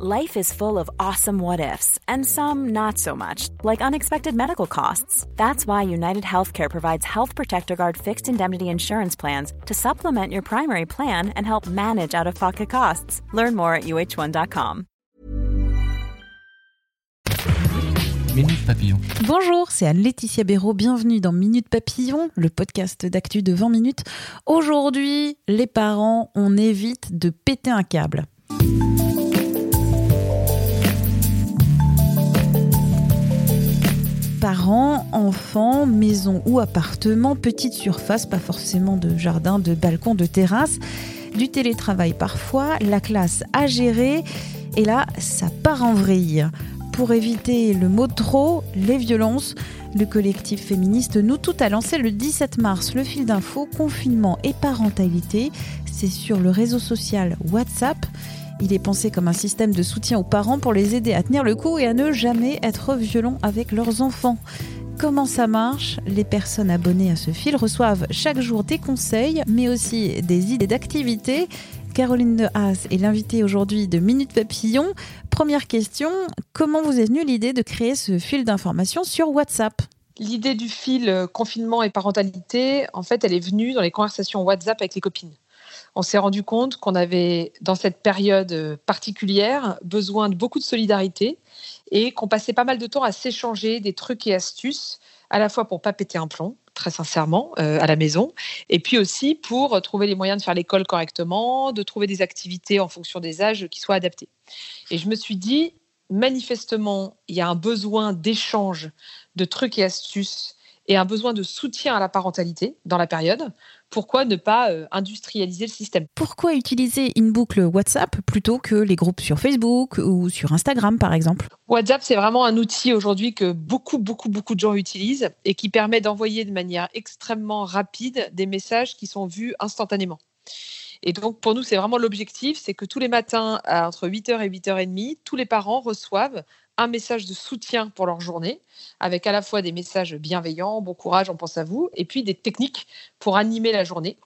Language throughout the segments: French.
Life is full of awesome what ifs, and some not so much, like unexpected medical costs. That's why United Healthcare provides Health Protector Guard fixed indemnity insurance plans to supplement your primary plan and help manage out of pocket costs. Learn more at uh1.com. Minute Papillon. Bonjour, c'est Anne-Laetitia Béraud. Bienvenue dans Minute Papillon, le podcast d'actu de 20 minutes. Aujourd'hui, les parents, on évite de péter un câble. Parents, enfants, maison ou appartement, petite surface, pas forcément de jardin, de balcon, de terrasse, du télétravail parfois, la classe à gérer, et là, ça part en vrille. Pour éviter le mot trop, les violences, le collectif féministe Nous Tout a lancé le 17 mars le fil d'info confinement et parentalité. C'est sur le réseau social WhatsApp. Il est pensé comme un système de soutien aux parents pour les aider à tenir le coup et à ne jamais être violents avec leurs enfants. Comment ça marche? Les personnes abonnées à ce fil reçoivent chaque jour des conseils, mais aussi des idées d'activités. Caroline de Haas est l'invitée aujourd'hui de Minute Papillon. Première question, comment vous est venue l'idée de créer ce fil d'information sur WhatsApp? L'idée du fil euh, confinement et parentalité, en fait, elle est venue dans les conversations WhatsApp avec les copines on s'est rendu compte qu'on avait, dans cette période euh, particulière, besoin de beaucoup de solidarité et qu'on passait pas mal de temps à s'échanger des trucs et astuces, à la fois pour pas péter un plomb, très sincèrement, euh, à la maison, et puis aussi pour trouver les moyens de faire l'école correctement, de trouver des activités en fonction des âges qui soient adaptées. Et je me suis dit, manifestement, il y a un besoin d'échange de trucs et astuces et un besoin de soutien à la parentalité dans la période, pourquoi ne pas euh, industrialiser le système? Pourquoi utiliser une boucle WhatsApp plutôt que les groupes sur Facebook ou sur Instagram par exemple? WhatsApp, c'est vraiment un outil aujourd'hui que beaucoup, beaucoup, beaucoup de gens utilisent et qui permet d'envoyer de manière extrêmement rapide des messages qui sont vus instantanément. Et donc, pour nous, c'est vraiment l'objectif, c'est que tous les matins, entre 8h et 8h30, tous les parents reçoivent un message de soutien pour leur journée, avec à la fois des messages bienveillants, bon courage, on pense à vous, et puis des techniques pour animer la journée.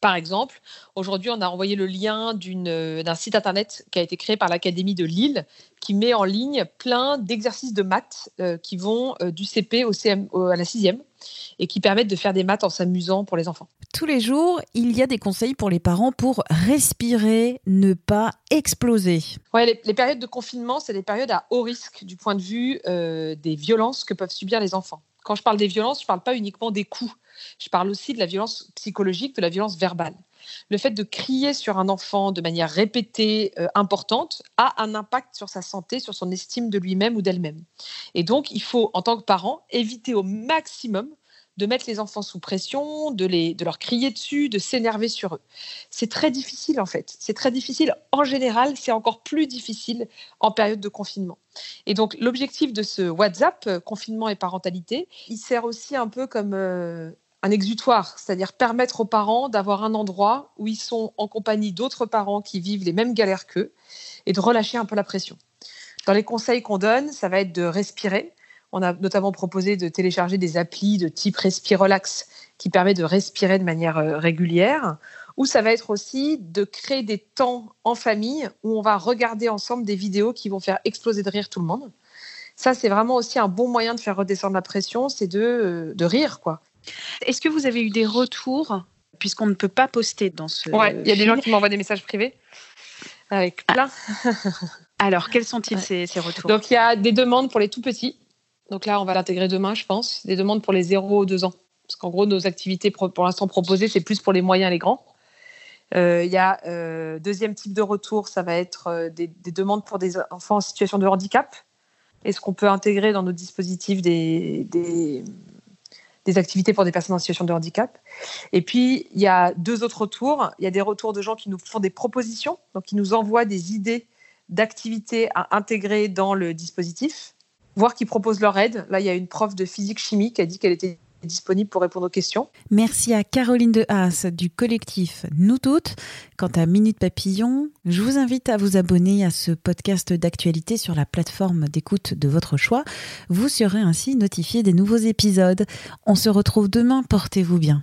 Par exemple, aujourd'hui, on a envoyé le lien d'un site internet qui a été créé par l'Académie de Lille, qui met en ligne plein d'exercices de maths euh, qui vont euh, du CP au CM, à la sixième et qui permettent de faire des maths en s'amusant pour les enfants. Tous les jours, il y a des conseils pour les parents pour respirer, ne pas exploser. Ouais, les, périodes de confinement, c'est des périodes à haut risque du point de vue euh, des violences que peuvent subir les enfants. Quand je parle des violences, je ne parle pas uniquement des coups. Je parle aussi de la violence psychologique, de la violence verbale. Le fait de crier sur un enfant de manière répétée, euh, importante, a un impact sur sa santé, sur son estime de lui-même ou d'elle-même. Et donc, il faut, en tant que parent, éviter au maximum de mettre les enfants sous pression, de, les, de leur crier dessus, de s'énerver sur eux. C'est très difficile en fait. C'est très difficile. En général, c'est encore plus difficile en période de confinement. Et donc l'objectif de ce WhatsApp, euh, confinement et parentalité, il sert aussi un peu comme euh, un exutoire, c'est-à-dire permettre aux parents d'avoir un endroit où ils sont en compagnie d'autres parents qui vivent les mêmes galères qu'eux et de relâcher un peu la pression. Dans les conseils qu'on donne, ça va être de respirer, on a notamment proposé de télécharger des applis de type Respirelax qui permet de respirer de manière euh, régulière. Ou ça va être aussi de créer des temps en famille où on va regarder ensemble des vidéos qui vont faire exploser de rire tout le monde. Ça, c'est vraiment aussi un bon moyen de faire redescendre la pression, c'est de, euh, de rire, quoi. Est-ce que vous avez eu des retours, puisqu'on ne peut pas poster dans ce. Ouais, il y a des gens qui m'envoient des messages privés avec ah. plein. Alors, quels sont-ils ces, ces retours? Donc, il y a des demandes pour les tout petits donc là, on va l'intégrer demain, je pense. Des demandes pour les 0 2 ans. Parce qu'en gros, nos activités pour, l'instant proposées, c'est plus pour les moyens et les grands. Euh, il y a euh, deuxième type de retour, ça va être euh, des, demandes pour des enfants en situation de handicap. Est-ce qu'on peut intégrer dans nos dispositifs des, des, activités pour des personnes en situation de handicap Et puis, il y a deux autres retours. Il y a des retours de gens qui nous font des propositions, donc qui nous envoient des idées d'activités à intégrer dans le dispositif voir qu'ils proposent leur aide. Là, il y a une prof de physique-chimie qui a dit qu'elle était disponible pour répondre aux questions. Merci à Caroline de Haas du collectif Nous Toutes. Quant à Minute Papillon, je vous invite à vous abonner à ce podcast d'actualité sur la plateforme d'écoute de votre choix. Vous serez ainsi notifié des nouveaux épisodes. On se retrouve demain, portez-vous bien.